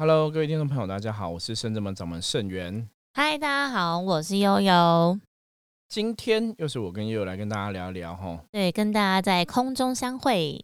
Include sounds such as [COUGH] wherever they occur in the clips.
Hello，各位听众朋友，大家好，我是圣正门掌门圣元。嗨，大家好，我是悠悠。今天又是我跟悠悠来跟大家聊一聊哈。对，跟大家在空中相会。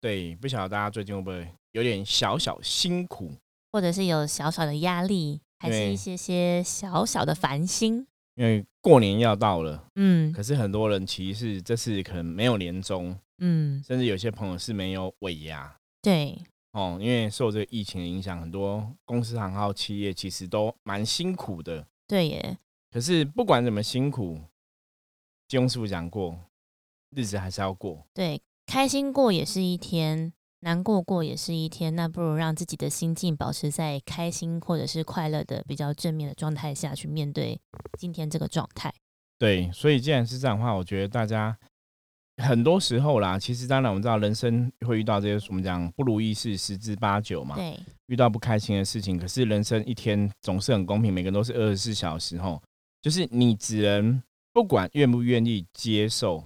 对，不晓得大家最近会不会有点小小辛苦，或者是有小小的压力，还是一些些小小的烦心？因为过年要到了，嗯，可是很多人其实这次可能没有年终，嗯，甚至有些朋友是没有尾牙。对。哦，因为受这个疫情的影响，很多公司行号企业其实都蛮辛苦的。对耶。可是不管怎么辛苦，金庸师傅讲过，日子还是要过。对，开心过也是一天，难过过也是一天。那不如让自己的心境保持在开心或者是快乐的比较正面的状态下去面对今天这个状态。对，所以既然是这样的话，我觉得大家。很多时候啦，其实当然我们知道人生会遇到这些，我们讲不如意事十之八九嘛。对，遇到不开心的事情，可是人生一天总是很公平，每个人都是二十四小时吼，就是你只能不管愿不愿意接受，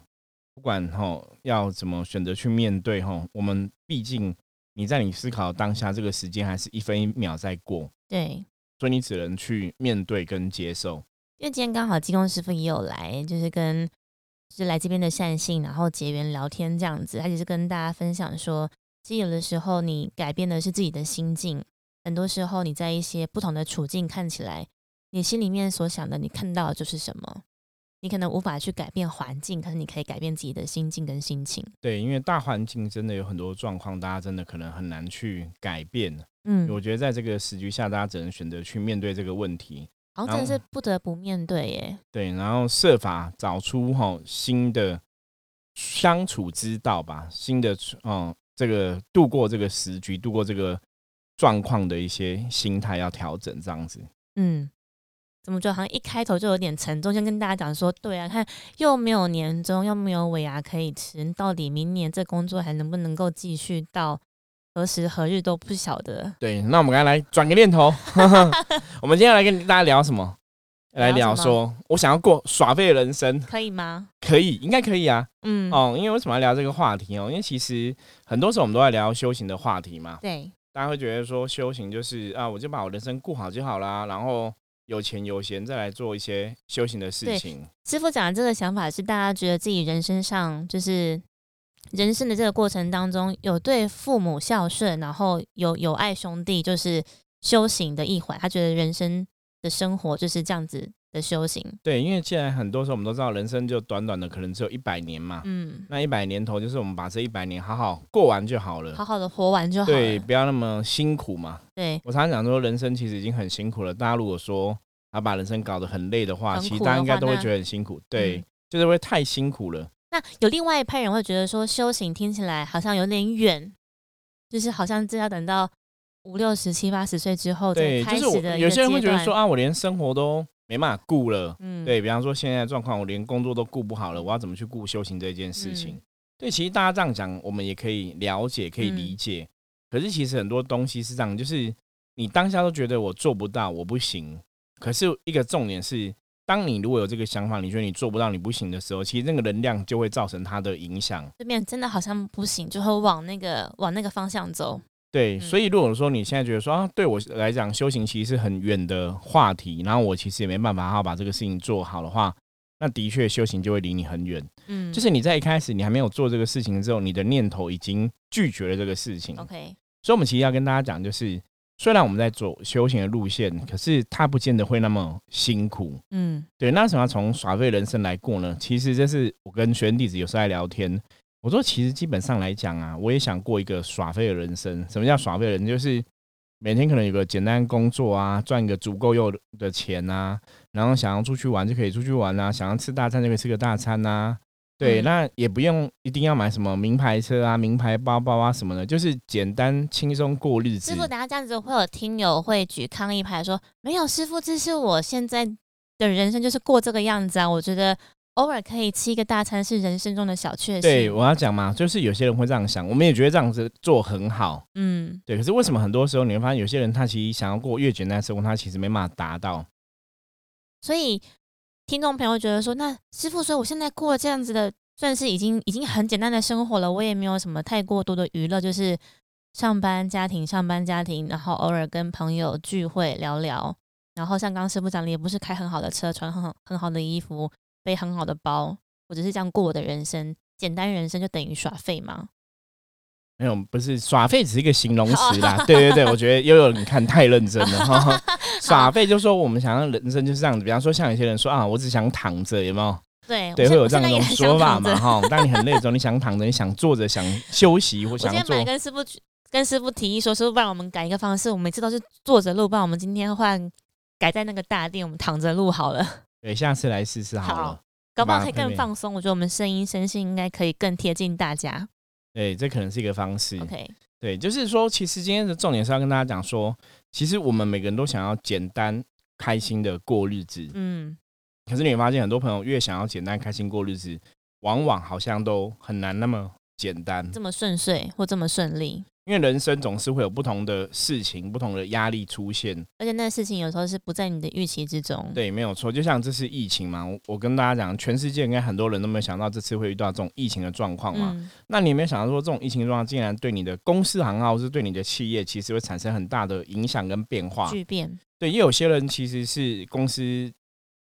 不管吼要怎么选择去面对吼，我们毕竟你在你思考当下这个时间还是一分一秒在过。对，所以你只能去面对跟接受。因为今天刚好金工师傅也有来，就是跟。就是来这边的善信，然后结缘聊天这样子，他只是跟大家分享说，其实有的时候你改变的是自己的心境，很多时候你在一些不同的处境看起来，你心里面所想的，你看到的就是什么。你可能无法去改变环境，可是你可以改变自己的心境跟心情。对，因为大环境真的有很多状况，大家真的可能很难去改变。嗯，我觉得在这个时局下，大家只能选择去面对这个问题。好像真的是不得不面对耶。对，然后设法找出哈新的相处之道吧，新的嗯，这个度过这个时局、度过这个状况的一些心态要调整，这样子。嗯，怎么就好像一开头就有点沉重？先跟大家讲说，对啊，看又没有年终，又没有尾牙可以吃，到底明年这工作还能不能够继续到？何时何日都不晓得。对，那我们刚来转个念头，[LAUGHS] 我们今天来跟大家聊什么？来聊说，我想要过耍废的人生，可以吗？可以，应该可以啊。嗯，哦，因为为什么要聊这个话题哦？因为其实很多时候我们都在聊修行的话题嘛。对，大家会觉得说修行就是啊，我就把我人生过好就好啦，然后有钱有闲再来做一些修行的事情。师傅讲的这个想法是，大家觉得自己人生上就是。人生的这个过程当中，有对父母孝顺，然后有有爱兄弟，就是修行的一环。他觉得人生的生活就是这样子的修行。对，因为既然很多时候我们都知道，人生就短短的，可能只有一百年嘛。嗯。那一百年头，就是我们把这一百年好好过完就好了，好好的活完就好。对，不要那么辛苦嘛。对。我常常讲说，人生其实已经很辛苦了。大家如果说他把人生搞得很累的话，其实大家应该都会觉得很辛苦。对，就是会太辛苦了。那有另外一派人会觉得说，修行听起来好像有点远，就是好像这要等到五六十七八十岁之后才开始的。有些人会觉得说啊，我连生活都没办法顾了。嗯，对比方说现在状况，我连工作都顾不好了，我要怎么去顾修行这件事情？对，其实大家这样讲，我们也可以了解，可以理解。可是其实很多东西是这样，就是你当下都觉得我做不到，我不行。可是一个重点是。当你如果有这个想法，你觉得你做不到、你不行的时候，其实那个能量就会造成它的影响。这边真的好像不行，就会往那个往那个方向走。对，所以如果说你现在觉得说啊，对我来讲修行其实是很远的话题，然后我其实也没办法好好把这个事情做好的话，那的确修行就会离你很远。嗯，就是你在一开始你还没有做这个事情之后，你的念头已经拒绝了这个事情。OK，所以我们其实要跟大家讲就是。虽然我们在走修行的路线，可是它不见得会那么辛苦。嗯，对。那为什么要从耍废人生来过呢？其实这是我跟学员弟子有时候在聊天，我说其实基本上来讲啊，我也想过一个耍废的人生。什么叫耍废人？就是每天可能有个简单工作啊，赚一个足够用的钱啊，然后想要出去玩就可以出去玩啊，想要吃大餐就可以吃个大餐呐。对，那也不用一定要买什么名牌车啊、名牌包包啊什么的，就是简单轻松过日子。师傅，等下这样子会有听友会举抗议牌说：“没有，师傅，这是我现在的人生，就是过这个样子啊。”我觉得偶尔可以吃一个大餐是人生中的小确幸。对，我要讲嘛，就是有些人会这样想，我们也觉得这样子做很好。嗯，对。可是为什么很多时候你会发现，有些人他其实想要过越简单生活，他其实没办法达到。所以。听众朋友觉得说，那师傅说我现在过这样子的，算是已经已经很简单的生活了，我也没有什么太过多的娱乐，就是上班家庭，上班家庭，然后偶尔跟朋友聚会聊聊，然后像刚刚师傅讲的，也不是开很好的车，穿很好很好的衣服，背很好的包，我只是这样过我的人生，简单人生就等于耍废吗？没有，不是耍废，只是一个形容词啦。[LAUGHS] 对对对，我觉得悠悠你看太认真了。[LAUGHS] 耍废就说我们想要人生就是这样子，比方说像有些人说啊，我只想躺着，有没有？对对，会有这样一种说法嘛？哈，当你很累的时候，你想躺着，你想坐着，想 [LAUGHS] 休息或想坐。跟师傅跟师傅提议说，师傅帮我们改一个方式，我每次都是坐着录，不然我们今天换改在那个大殿，我们躺着录好了。对，下次来试试好了，搞不好可以更放松。我觉得我们声音声线应该可以更贴近大家。对，这可能是一个方式。OK，对，就是说，其实今天的重点是要跟大家讲说，其实我们每个人都想要简单开心的过日子。嗯，可是你会发现，很多朋友越想要简单开心过日子，往往好像都很难那么简单，这么顺遂或这么顺利。因为人生总是会有不同的事情、不同的压力出现，而且那事情有时候是不在你的预期之中。对，没有错。就像这次疫情嘛，我跟大家讲，全世界应该很多人都没有想到这次会遇到这种疫情的状况嘛。那你有没有想到说，这种疫情状况竟然对你的公司行号是对你的企业，其实会产生很大的影响跟变化？巨变。对，也有些人其实是公司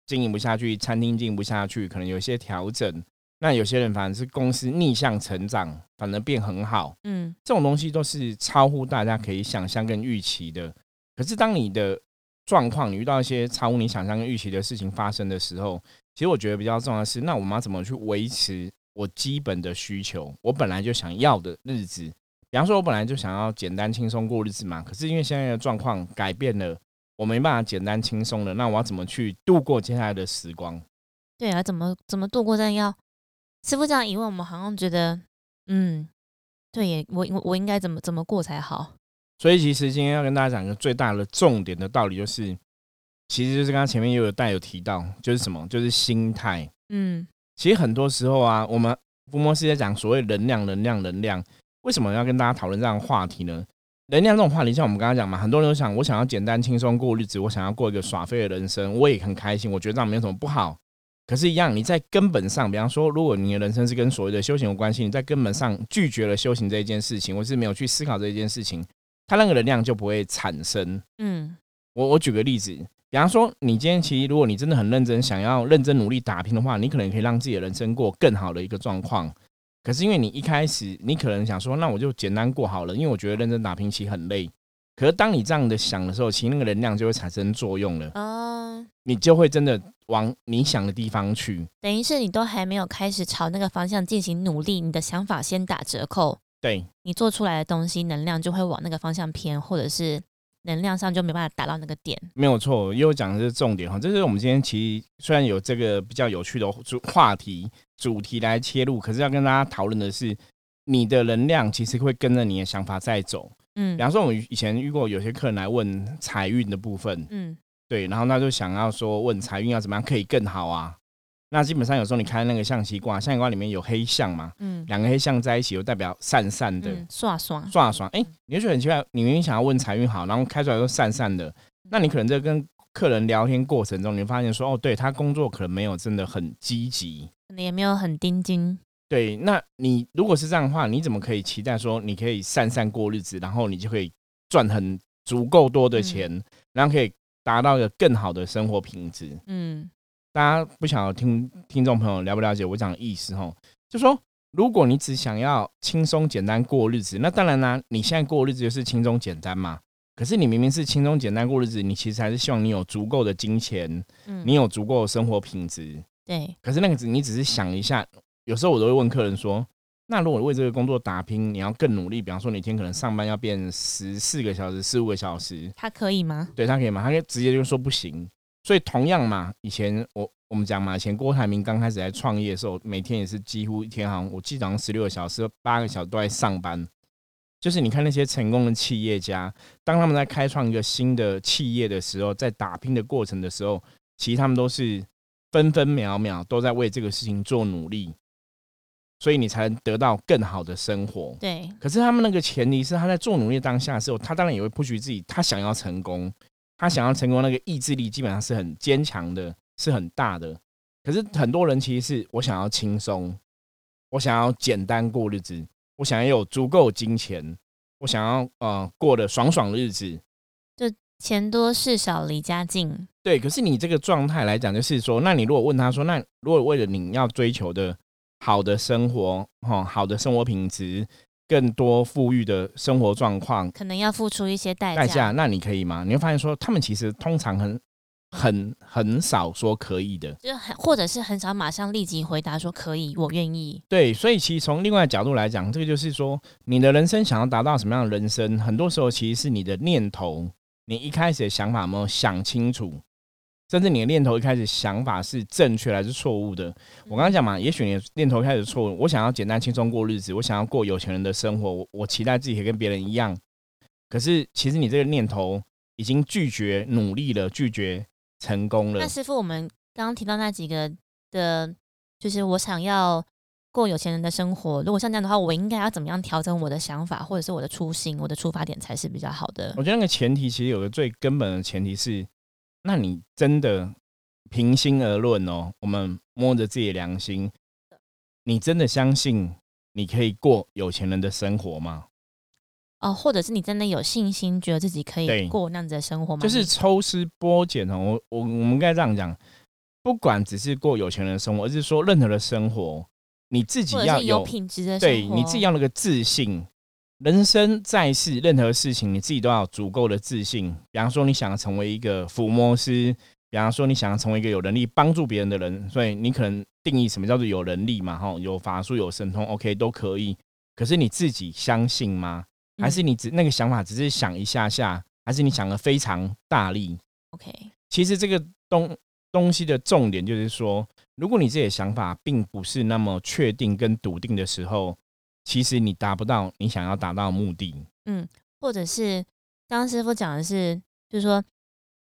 经营不下去，餐厅经营不下去，可能有一些调整。那有些人反而是公司逆向成长，反而变很好，嗯，这种东西都是超乎大家可以想象跟预期的。可是当你的状况，你遇到一些超乎你想象跟预期的事情发生的时候，其实我觉得比较重要的是，那我们要怎么去维持我基本的需求？我本来就想要的日子，比方说，我本来就想要简单轻松过日子嘛。可是因为现在的状况改变了，我没办法简单轻松了，那我要怎么去度过接下来的时光？对啊，怎么怎么度过？这要。师傅这样一问，我们好像觉得，嗯，对耶，我我我应该怎么怎么过才好？所以其实今天要跟大家讲一个最大的重点的道理，就是其实就是刚刚前面又有带有提到，就是什么，就是心态。嗯，其实很多时候啊，我们福摩斯在讲所谓能量、能量、能量，为什么要跟大家讨论这样的话题呢？能量这种话题，像我们刚刚讲嘛，很多人都想，我想要简单轻松过日子，我想要过一个耍废的人生，我也很开心，我觉得这样没有什么不好。可是，一样，你在根本上，比方说，如果你的人生是跟所谓的修行有关系，你在根本上拒绝了修行这一件事情，或是没有去思考这一件事情，它那个能量就不会产生。嗯，我我举个例子，比方说，你今天其实，如果你真的很认真，想要认真努力打拼的话，你可能可以让自己的人生过更好的一个状况。可是，因为你一开始，你可能想说，那我就简单过好了，因为我觉得认真打拼其实很累。可是，当你这样的想的时候，其实那个能量就会产生作用了。哦，你就会真的往你想的地方去。等于是你都还没有开始朝那个方向进行努力，你的想法先打折扣。对，你做出来的东西，能量就会往那个方向偏，或者是能量上就没办法达到那个点。没有错，又讲的是重点哈。这是我们今天其实虽然有这个比较有趣的主话题主题来切入，可是要跟大家讨论的是，你的能量其实会跟着你的想法在走。嗯，比方说，我们以前遇过有些客人来问财运的部分，嗯，对，然后他就想要说问财运要怎么样可以更好啊？那基本上有时候你开那个象棋卦，象棋卦里面有黑象嘛，嗯，两个黑象在一起，又代表散散的，刷刷刷刷。哎，你就觉得很奇怪，你明明想要问财运好，然后开出来都散散的，那你可能在跟客人聊天过程中，你发现说，哦，对他工作可能没有真的很积极，可能也没有很钉钉。对，那你如果是这样的话，你怎么可以期待说你可以散散过日子，然后你就可以赚很足够多的钱，然后可以达到一个更好的生活品质？嗯，大家不晓得听听众朋友了不了解我讲的意思哈？就说如果你只想要轻松简单过日子，那当然呢，你现在过日子就是轻松简单嘛。可是你明明是轻松简单过日子，你其实还是希望你有足够的金钱，嗯，你有足够的生活品质。对，可是那个只你只是想一下。有时候我都会问客人说：“那如果为这个工作打拼，你要更努力，比方说你一天可能上班要变十四个小时、十五个小时，他可以吗？对他可以吗？他可以直接就说不行。所以同样嘛，以前我我们讲嘛，以前郭台铭刚开始在创业的时候，每天也是几乎一天好像我记得好像十六个小时、八个小时都在上班。就是你看那些成功的企业家，当他们在开创一个新的企业的时候，在打拼的过程的时候，其实他们都是分分秒秒都在为这个事情做努力。”所以你才能得到更好的生活。对。可是他们那个前提是他在做努力当下的时候，他当然也会不许自己，他想要成功，他想要成功，那个意志力基本上是很坚强的，是很大的。可是很多人其实是我想要轻松，我想要简单过日子，我想要有足够金钱，我想要呃过得爽爽日子，就钱多事少离家近。对，可是你这个状态来讲，就是说，那你如果问他说，那如果为了你要追求的好的生活，哈，好的生活品质，更多富裕的生活状况，可能要付出一些代代价，那你可以吗？你会发现说，他们其实通常很。很很少说可以的，就很或者是很少马上立即回答说可以，我愿意。对，所以其实从另外角度来讲，这个就是说，你的人生想要达到什么样的人生，很多时候其实是你的念头，你一开始的想法没有想清楚，甚至你的念头一开始想法是正确还是错误的。我刚刚讲嘛，也许你的念头开始错误，我想要简单轻松过日子，我想要过有钱人的生活，我我期待自己可以跟别人一样，可是其实你这个念头已经拒绝努力了，拒绝。成功了。那师傅，我们刚刚提到那几个的，就是我想要过有钱人的生活。如果像这样的话，我应该要怎么样调整我的想法，或者是我的初心、我的出发点才是比较好的？我觉得那个前提其实有个最根本的前提是，那你真的平心而论哦，我们摸着自己的良心，你真的相信你可以过有钱人的生活吗？哦，或者是你真的有信心，觉得自己可以过那样子的生活吗？就是抽丝剥茧哦，我我我们应该这样讲，不管只是过有钱人的生活，而是说任何的生活，你自己要有品质的，对你自己要那个自信。人生在世，任何事情你自己都要足够的自信。比方说，你想要成为一个抚摸师，比方说你想要成为一个有能力帮助别人的人，所以你可能定义什么叫做有能力嘛？哈，有法术、有神通，OK，都可以。可是你自己相信吗？还是你只那个想法只是想一下下，还是你想的非常大力？OK，其实这个东东西的重点就是说，如果你自己的想法并不是那么确定跟笃定的时候，其实你达不到你想要达到的目的。嗯，或者是刚刚师傅讲的是，就是说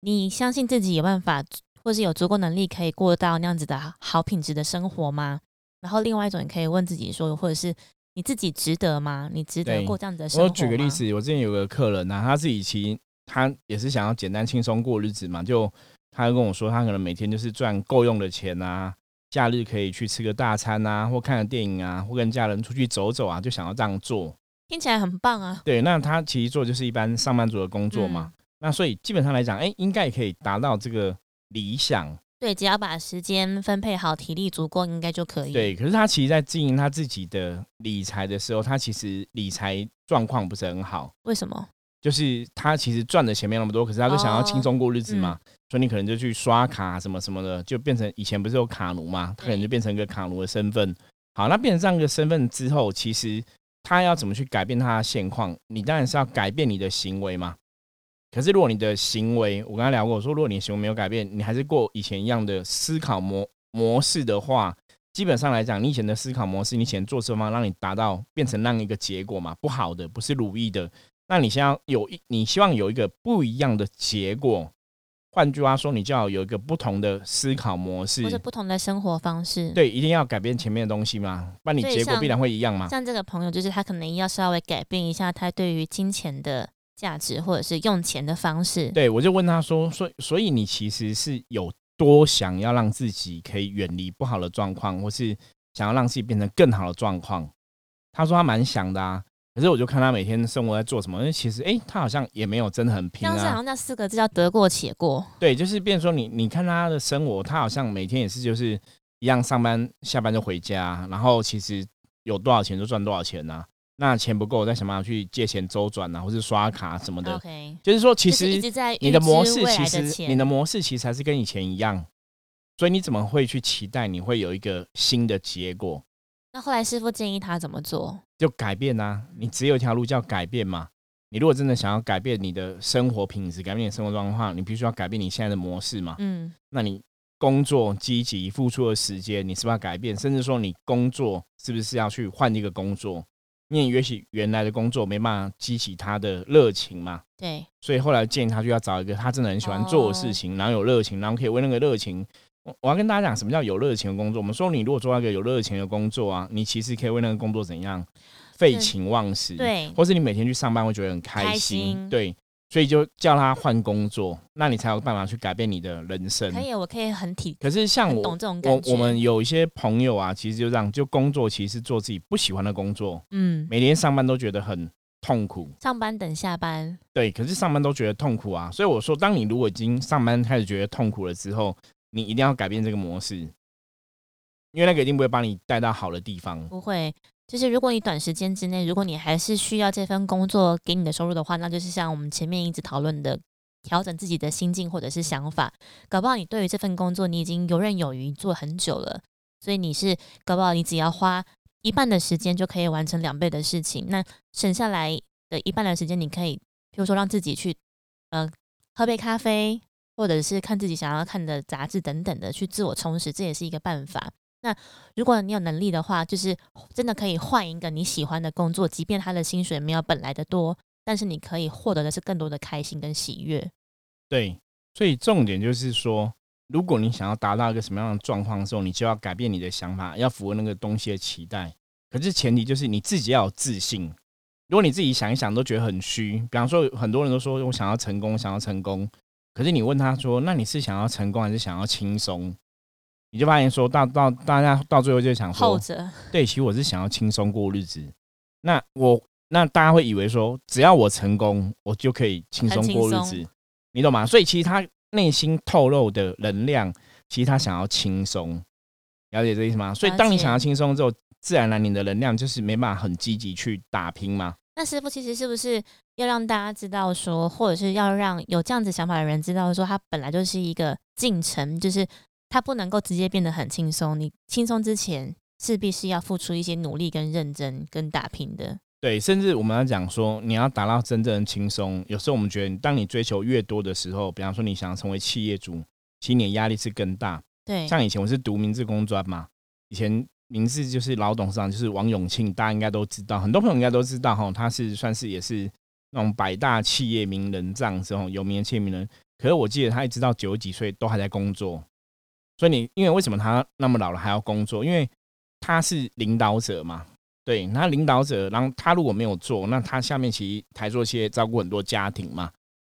你相信自己有办法，或是有足够能力可以过到那样子的好品质的生活吗？然后另外一种，你可以问自己说，或者是。你自己值得吗？你值得过这样的生活我举个例子，我之前有个客人呐，他自己其实他也是想要简单轻松过日子嘛，就他就跟我说，他可能每天就是赚够用的钱啊，假日可以去吃个大餐啊，或看个电影啊，或跟家人出去走走啊，就想要这样做，听起来很棒啊。对，那他其实做就是一般上班族的工作嘛，那所以基本上来讲，哎，应该也可以达到这个理想。对，只要把时间分配好，体力足够，应该就可以。对，可是他其实，在经营他自己的理财的时候，他其实理财状况不是很好。为什么？就是他其实赚的钱没那么多，可是他就想要轻松过日子嘛，所以你可能就去刷卡什么什么的，就变成以前不是有卡奴嘛，他可能就变成一个卡奴的身份。好，那变成这样一个身份之后，其实他要怎么去改变他的现况？你当然是要改变你的行为嘛。可是，如果你的行为，我刚才聊过，我说，如果你行为没有改变，你还是过以前一样的思考模模式的话，基本上来讲，你以前的思考模式，你以前做事方让你达到变成那样一个结果嘛，不好的，不是如意的。那你想要有一，你希望有一个不一样的结果。换句话说，你就要有一个不同的思考模式，或者不同的生活方式。对，一定要改变前面的东西吗，不然你结果必然会一样嘛。像这个朋友，就是他可能要稍微改变一下他对于金钱的。价值或者是用钱的方式，对我就问他说：“所所以你其实是有多想要让自己可以远离不好的状况，或是想要让自己变成更好的状况？”他说他蛮想的啊，可是我就看他每天生活在做什么，因为其实哎，他好像也没有真的很拼啊。好像那四个字叫得过且过。对，就是变说你你看他的生活，他好像每天也是就是一样上班下班就回家，然后其实有多少钱就赚多少钱呐。那钱不够，再想办法去借钱周转啊，或是刷卡什么的。OK，就是说，其实你的模式，其实你的模式其实还是跟以前一样，所以你怎么会去期待你会有一个新的结果？那后来师傅建议他怎么做？就改变啊！你只有一条路叫改变嘛。你如果真的想要改变你的生活品质，改变你的生活状况，你必须要改变你现在的模式嘛。嗯，那你工作积极付出的时间，你是不是要改变？甚至说，你工作是不是要去换一个工作？因为也许原来的工作没办法激起他的热情嘛，对，所以后来建议他就要找一个他真的很喜欢做的事情，然后有热情，然后可以为那个热情。我我要跟大家讲什么叫有热情的工作。我们说，你如果做一个有热情的工作啊，你其实可以为那个工作怎样废寝忘食，对，或是你每天去上班会觉得很开心，对。所以就叫他换工作，那你才有办法去改变你的人生。可以，我可以很体。可是像我，我我们有一些朋友啊，其实就这样，就工作其实做自己不喜欢的工作，嗯，每天上班都觉得很痛苦。上班等下班，对，可是上班都觉得痛苦啊。所以我说，当你如果已经上班开始觉得痛苦了之后，你一定要改变这个模式，因为那个一定不会把你带到好的地方。不会，就是如果你短时间之内，如果你还是需要这份工作给你的收入的话，那就是像我们前面一直讨论的，调整自己的心境或者是想法。搞不好你对于这份工作你已经游刃有余做很久了，所以你是搞不好你只要花一半的时间就可以完成两倍的事情。那省下来的一半的时间，你可以比如说让自己去呃喝杯咖啡。或者是看自己想要看的杂志等等的去自我充实，这也是一个办法。那如果你有能力的话，就是真的可以换一个你喜欢的工作，即便他的薪水没有本来的多，但是你可以获得的是更多的开心跟喜悦。对，所以重点就是说，如果你想要达到一个什么样的状况的时候，你就要改变你的想法，要符合那个东西的期待。可是前提就是你自己要有自信。如果你自己想一想都觉得很虚，比方说很多人都说我想要成功，想要成功。可是你问他说：“那你是想要成功还是想要轻松？”你就发现说到到大家到最后就想说：“后者。”对，其实我是想要轻松过日子。那我那大家会以为说，只要我成功，我就可以轻松过日子，你懂吗？所以其实他内心透露的能量，其实他想要轻松，了解这意思吗？所以当你想要轻松之后，自然而然你的能量就是没办法很积极去打拼嘛。那师傅其实是不是要让大家知道说，或者是要让有这样子想法的人知道说，他本来就是一个进程，就是他不能够直接变得很轻松。你轻松之前，势必是要付出一些努力、跟认真、跟打拼的。对，甚至我们要讲说，你要达到真正的轻松。有时候我们觉得，当你追求越多的时候，比方说你想要成为企业主，其实你的压力是更大。对，像以前我是读明治工专嘛，以前。名字就是老董事长，就是王永庆，大家应该都知道，很多朋友应该都知道哈，他是算是也是那种百大企业名人这样子哦，有名的企业名人。可是我记得他一直到九十几岁都还在工作，所以你因为为什么他那么老了还要工作？因为他是领导者嘛，对，那领导者，然后他如果没有做，那他下面其实台做企业照顾很多家庭嘛，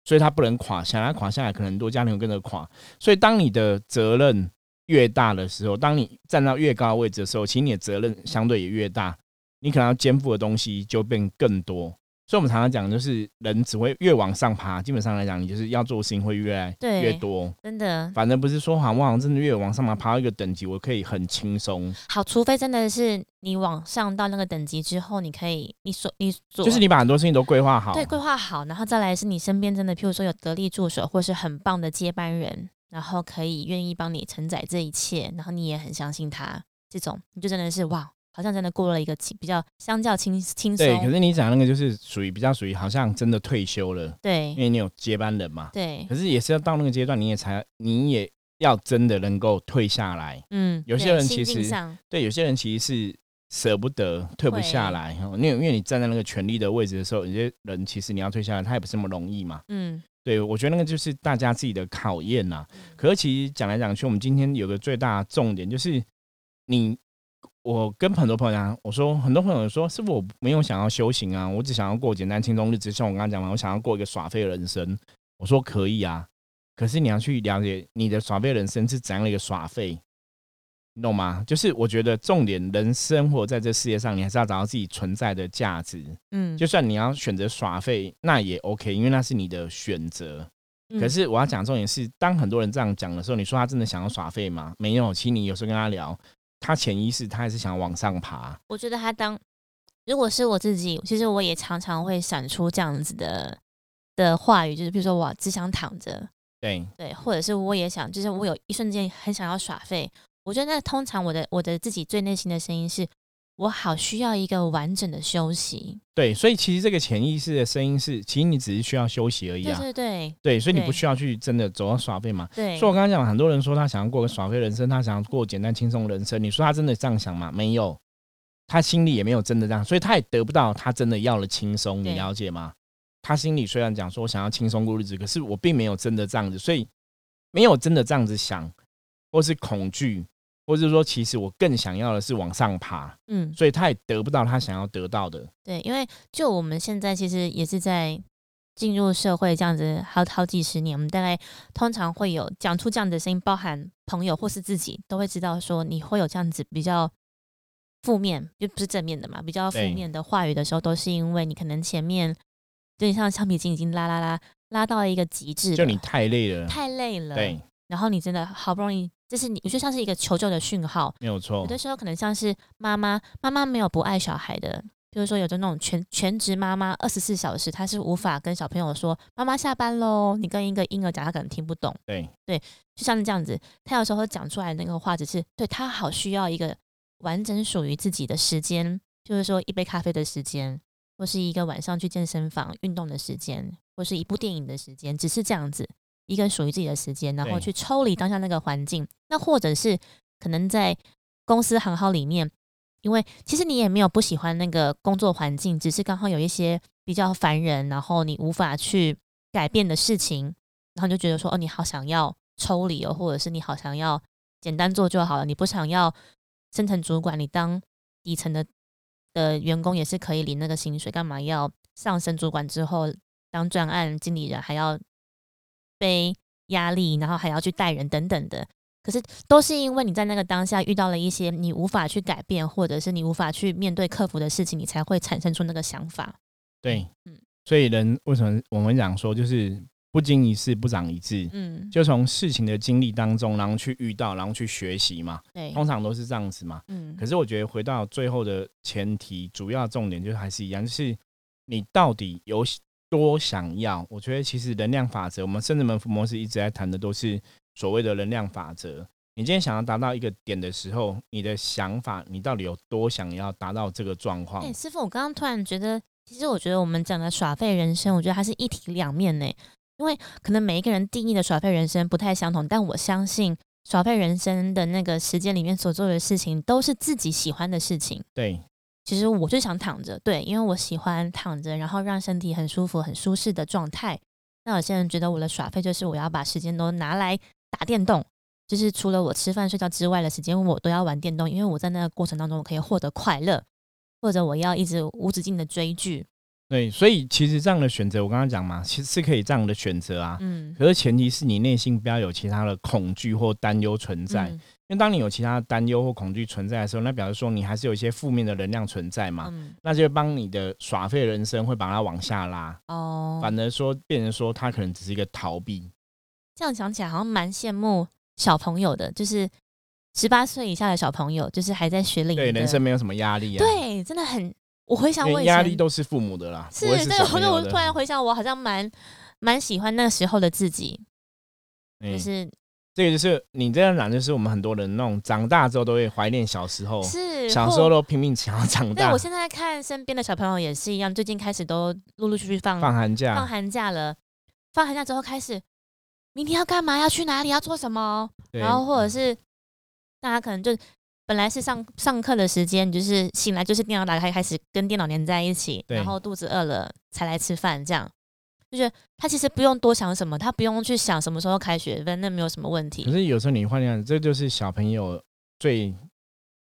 所以他不能垮下来，垮下来可能很多家庭会跟着垮。所以当你的责任。越大的时候，当你站到越高的位置的时候，其实你的责任相对也越大，你可能要肩负的东西就变更多。所以，我们常常讲，就是人只会越往上爬。基本上来讲，你就是要做的事情会越来越多。真的，反正不是说好，我好像真的越往上爬，爬到一个等级，我可以很轻松。好，除非真的是你往上到那个等级之后，你可以，你所你做，就是你把很多事情都规划好，对，规划好，然后再来是你身边真的，譬如说有得力助手，或是很棒的接班人。然后可以愿意帮你承载这一切，然后你也很相信他，这种你就真的是哇，好像真的过了一个轻比较相较轻轻松。对，可是你讲那个就是属于比较属于好像真的退休了，对，因为你有接班人嘛。对。可是也是要到那个阶段，你也才你也要真的能够退下来。嗯。有些人其实对，有些人其实是舍不得退不下来，因为因为你站在那个权力的位置的时候，有些人其实你要退下来，他也不是那么容易嘛。嗯。对，我觉得那个就是大家自己的考验呐。可是其实讲来讲去，我们今天有个最大的重点就是，你我跟很多朋友讲，我说很多朋友说，是不是我没有想要修行啊？我只想要过简单轻松日子，像我刚刚讲嘛，我想要过一个耍废人生。我说可以啊，可是你要去了解你的耍废人生是怎样的一个耍废。你懂吗？就是我觉得重点，人生活在这世界上，你还是要找到自己存在的价值。嗯，就算你要选择耍废，那也 OK，因为那是你的选择。可是我要讲重点是，当很多人这样讲的时候，你说他真的想要耍废吗？没有。其实你有时候跟他聊，他潜意识他还是想往上爬。我觉得他当如果是我自己，其实我也常常会闪出这样子的的话语，就是比如说我只想躺着，对对，或者是我也想，就是我有一瞬间很想要耍废。我觉得那通常我的我的自己最内心的声音是，我好需要一个完整的休息。对，所以其实这个潜意识的声音是，其实你只是需要休息而已啊。对对对，对，所以你不需要去真的走到耍废嘛。对。所以我刚刚讲，很多人说他想要过个耍废人生，他想要过简单轻松人生。你说他真的这样想吗？没有，他心里也没有真的这样，所以他也得不到他真的要了轻松。你了解吗？他心里虽然讲说我想要轻松过日子，可是我并没有真的这样子，所以没有真的这样子想，或是恐惧。或者说，其实我更想要的是往上爬，嗯，所以他也得不到他想要得到的。对，因为就我们现在其实也是在进入社会这样子好好几十年，我们大概通常会有讲出这样的声音，包含朋友或是自己都会知道说，你会有这样子比较负面，就不是正面的嘛，比较负面的话语的时候，都是因为你可能前面有点像橡皮筋已经拉拉拉拉到了一个极致，就你太累了，太累了，对。然后你真的好不容易，这是你，我觉得像是一个求救的讯号，没有错。有的时候可能像是妈妈，妈妈没有不爱小孩的，就是说有的那种全全职妈妈，二十四小时，她是无法跟小朋友说妈妈下班喽。你跟一个婴儿讲，他可能听不懂。对对，就像这样子，他有时候讲出来那个话，只是对他好需要一个完整属于自己的时间，就是说一杯咖啡的时间，或是一个晚上去健身房运动的时间，或是一部电影的时间，只是这样子。一个属于自己的时间，然后去抽离当下那个环境，那或者是可能在公司行号里面，因为其实你也没有不喜欢那个工作环境，只是刚好有一些比较烦人，然后你无法去改变的事情，然后就觉得说哦，你好想要抽离哦，或者是你好想要简单做就好了，你不想要升层主管，你当底层的的员工也是可以领那个薪水，干嘛要上升主管之后当专案经理人还要？背压力，然后还要去带人等等的，可是都是因为你在那个当下遇到了一些你无法去改变，或者是你无法去面对克服的事情，你才会产生出那个想法。对，嗯，所以人为什么我们讲说就是不经一事不长一智，嗯，就从事情的经历当中，然后去遇到，然后去学习嘛。对，通常都是这样子嘛。嗯，可是我觉得回到最后的前提，主要重点就是还是一样，就是你到底有。多想要，我觉得其实能量法则，我们圣智门模式一直在谈的都是所谓的能量法则。你今天想要达到一个点的时候，你的想法，你到底有多想要达到这个状况？哎，师傅，我刚刚突然觉得，其实我觉得我们讲的耍废人生，我觉得它是一体两面呢。因为可能每一个人定义的耍废人生不太相同，但我相信耍废人生的那个时间里面所做的事情，都是自己喜欢的事情。对。其实我就想躺着，对，因为我喜欢躺着，然后让身体很舒服、很舒适的状态。那有些人觉得我的耍废就是我要把时间都拿来打电动，就是除了我吃饭睡觉之外的时间，我都要玩电动，因为我在那个过程当中我可以获得快乐，或者我要一直无止境的追剧。对，所以其实这样的选择，我刚刚讲嘛，其实是可以这样的选择啊。嗯。可是前提是你内心不要有其他的恐惧或担忧存在。因为当你有其他担忧或恐惧存在的时候，那表示说你还是有一些负面的能量存在嘛，那就帮你的耍废人生会把它往下拉哦，反而说变成说他可能只是一个逃避。这样想起来好像蛮羡慕小朋友的，就是十八岁以下的小朋友，就是还在学龄，对人生没有什么压力啊。对，真的很，我回想我压力都是父母的啦，是，对，我我突然回想，我好像蛮蛮喜欢那时候的自己，就是。这个就是你这样讲，就是我们很多人那种长大之后都会怀念小时候，是小时候都拼命想要长大。对我现在看身边的小朋友也是一样，最近开始都陆陆续续放放寒假，放寒假了。放寒假之后开始，明天要干嘛？要去哪里？要做什么？然后或者是大家可能就本来是上上课的时间，就是醒来就是电脑打开，开始跟电脑连在一起，然后肚子饿了才来吃饭，这样。就是他其实不用多想什么，他不用去想什么时候开学，反正没有什么问题。可是有时候你换样，这就是小朋友最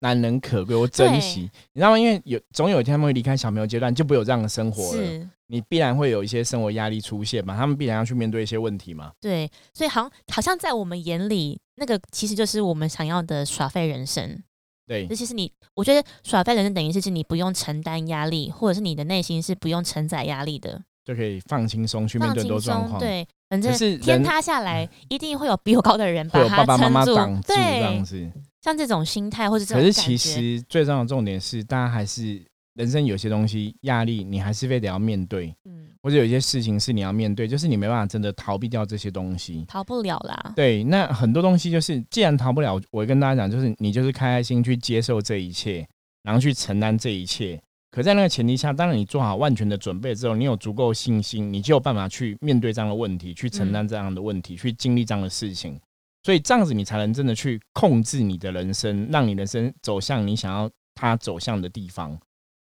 难能可贵，我珍惜，你知道吗？因为有总有一天他们会离开小朋友阶段，就不有这样的生活了。你必然会有一些生活压力出现嘛，他们必然要去面对一些问题嘛。对，所以好像好像在我们眼里，那个其实就是我们想要的耍废人生。对，尤其实你，我觉得耍废人生等于是你不用承担压力，或者是你的内心是不用承载压力的。就可以放轻松去面对多状况，对，反正天塌下来一定会有比我高的人把它撑住，对，这样子。像这种心态或者这种，可是其实最重要的重点是，大家还是人生有些东西压力，你还是非得要面对，嗯，或者有些事情是你要面对，就是你没办法真的逃避掉这些东西，逃不了啦。对，那很多东西就是，既然逃不了，我跟大家讲，就是你就是开开心去接受这一切，然后去承担这一切。可在那个前提下，当然你做好万全的准备之后，你有足够信心，你就有办法去面对这样的问题，去承担这样的问题，去经历这样的事情。所以这样子，你才能真的去控制你的人生，让你人生走向你想要它走向的地方。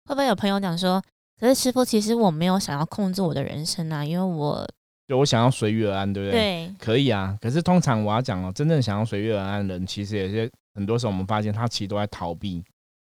会不会有朋友讲说，可是师傅，其实我没有想要控制我的人生啊，因为我就我想要随遇而安，对不对？对，可以啊。可是通常我要讲哦，真正想要随遇而安的人，其实有些很多时候我们发现他其实都在逃避。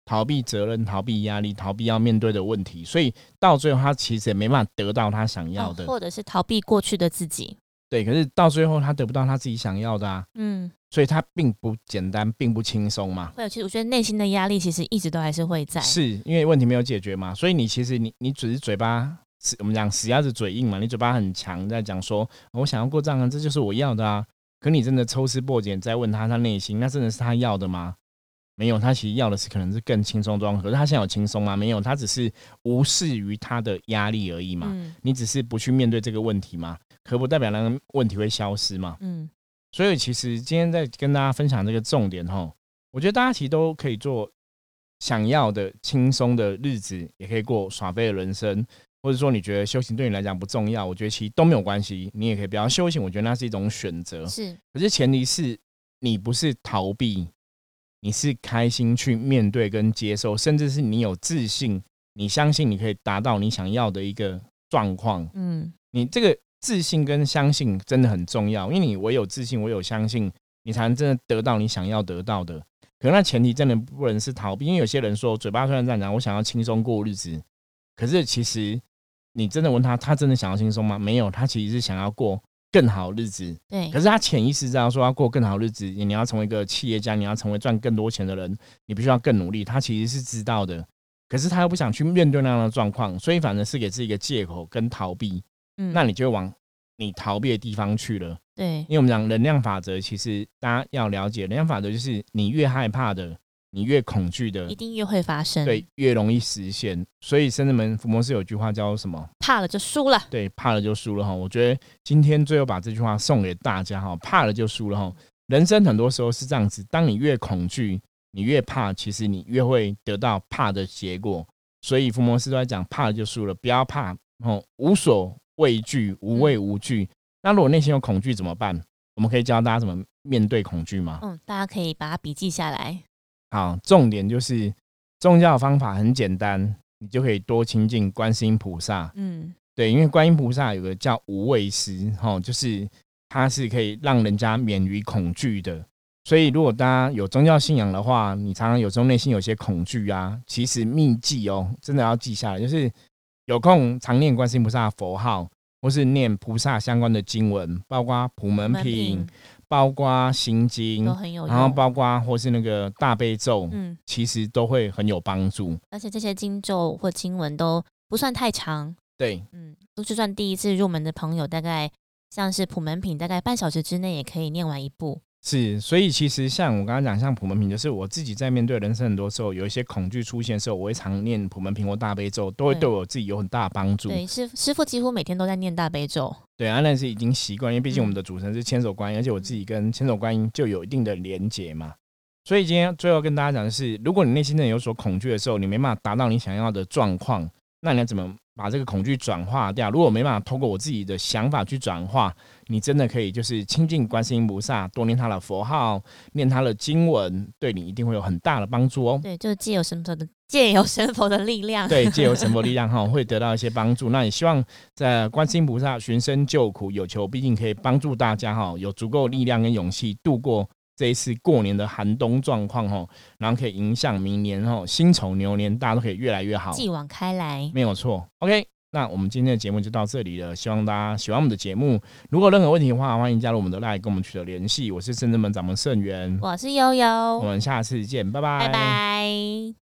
逃避责任、逃避压力、逃避要面对的问题，所以到最后他其实也没办法得到他想要的，或者是逃避过去的自己。对，可是到最后他得不到他自己想要的啊。嗯，所以他并不简单，并不轻松嘛。会有，其实我觉得内心的压力其实一直都还是会在，是因为问题没有解决嘛。所以你其实你你只是嘴巴死，我们讲死鸭子嘴硬嘛，你嘴巴很强，在讲说我想要过账啊，这就是我要的啊。可你真的抽丝剥茧，再问他他内心，那真的是他要的吗？没有，他其实要的是可能是更轻松状，可是他现在有轻松吗？没有，他只是无视于他的压力而已嘛。你只是不去面对这个问题嘛，可不代表那个问题会消失嘛。嗯。所以其实今天在跟大家分享这个重点哈，我觉得大家其实都可以做想要的轻松的日子，也可以过耍废的人生，或者说你觉得修行对你来讲不重要，我觉得其实都没有关系，你也可以不要修行。我觉得那是一种选择。是，可是前提是你不是逃避，你是开心去面对跟接受，甚至是你有自信，你相信你可以达到你想要的一个状况。嗯，你这个。自信跟相信真的很重要，因为你唯有自信，唯有相信，你才能真的得到你想要得到的。可那前提真的不能是逃避，因为有些人说嘴巴虽然这样讲，我想要轻松过日子，可是其实你真的问他，他真的想要轻松吗？没有，他其实是想要过更好日子。对，可是他潜意识知道说要过更好日子，你要成为一个企业家，你要成为赚更多钱的人，你必须要更努力。他其实是知道的，可是他又不想去面对那样的状况，所以反正是给自己一个借口跟逃避。嗯，那你就往你逃避的地方去了。对，因为我们讲能量法则，其实大家要了解，能量法则就是你越害怕的，你越恐惧的，一定越会发生，对，越容易实现。所以圣人门福摩斯有句话叫什么？怕了就输了。对，怕了就输了哈。我觉得今天最后把这句话送给大家哈，怕了就输了哈。人生很多时候是这样子，当你越恐惧，你越怕，其实你越会得到怕的结果。所以福摩斯都在讲，怕了就输了，不要怕哦，无所。畏惧，无畏无惧。那如果内心有恐惧怎么办？我们可以教大家怎么面对恐惧吗？嗯，大家可以把它笔记下来。好，重点就是宗教方法很简单，你就可以多亲近观世音菩萨。嗯，对，因为观音菩萨有个叫无畏师，哈，就是它是可以让人家免于恐惧的。所以如果大家有宗教信仰的话，你常常有时候内心有些恐惧啊，其实秘籍哦，真的要记下来，就是。有空常念观世音菩萨佛号，或是念菩萨相关的经文，包括普门品，包括心经，然后包括或是那个大悲咒，嗯，其实都会很有帮助。而且这些经咒或经文都不算太长，对，嗯，都是算第一次入门的朋友，大概像是普门品，大概半小时之内也可以念完一部。是，所以其实像我刚刚讲，像普门品，就是我自己在面对人生很多时候有一些恐惧出现的时候，我会常念普门品或大悲咒，都会对我自己有很大的帮助。对，师师傅几乎每天都在念大悲咒。对啊，那是已经习惯，因为毕竟我们的主神是千手观音，而且我自己跟千手观音就有一定的连结嘛。所以今天最后跟大家讲的是，如果你内心真的有所恐惧的时候，你没办法达到你想要的状况，那你要怎么？把这个恐惧转化掉。如果没办法通过我自己的想法去转化，你真的可以就是亲近观世音菩萨，多念他的佛号，念他的经文，对你一定会有很大的帮助哦。对，就是借由神佛的借由神佛的力量，对，借由神佛力量 [LAUGHS] 哈，会得到一些帮助。那也希望在观世音菩萨寻声救苦，有求必应，可以帮助大家哈，有足够力量跟勇气度过。这一次过年的寒冬状况哈，然后可以影响明年哈辛丑牛年，大家都可以越来越好，继往开来，没有错。OK，那我们今天的节目就到这里了，希望大家喜欢我们的节目。如果任何问题的话，欢迎加入我们的 LINE 跟我们取得联系。我是圣正门掌门盛元，我是悠悠，我们下次见，拜拜，拜拜。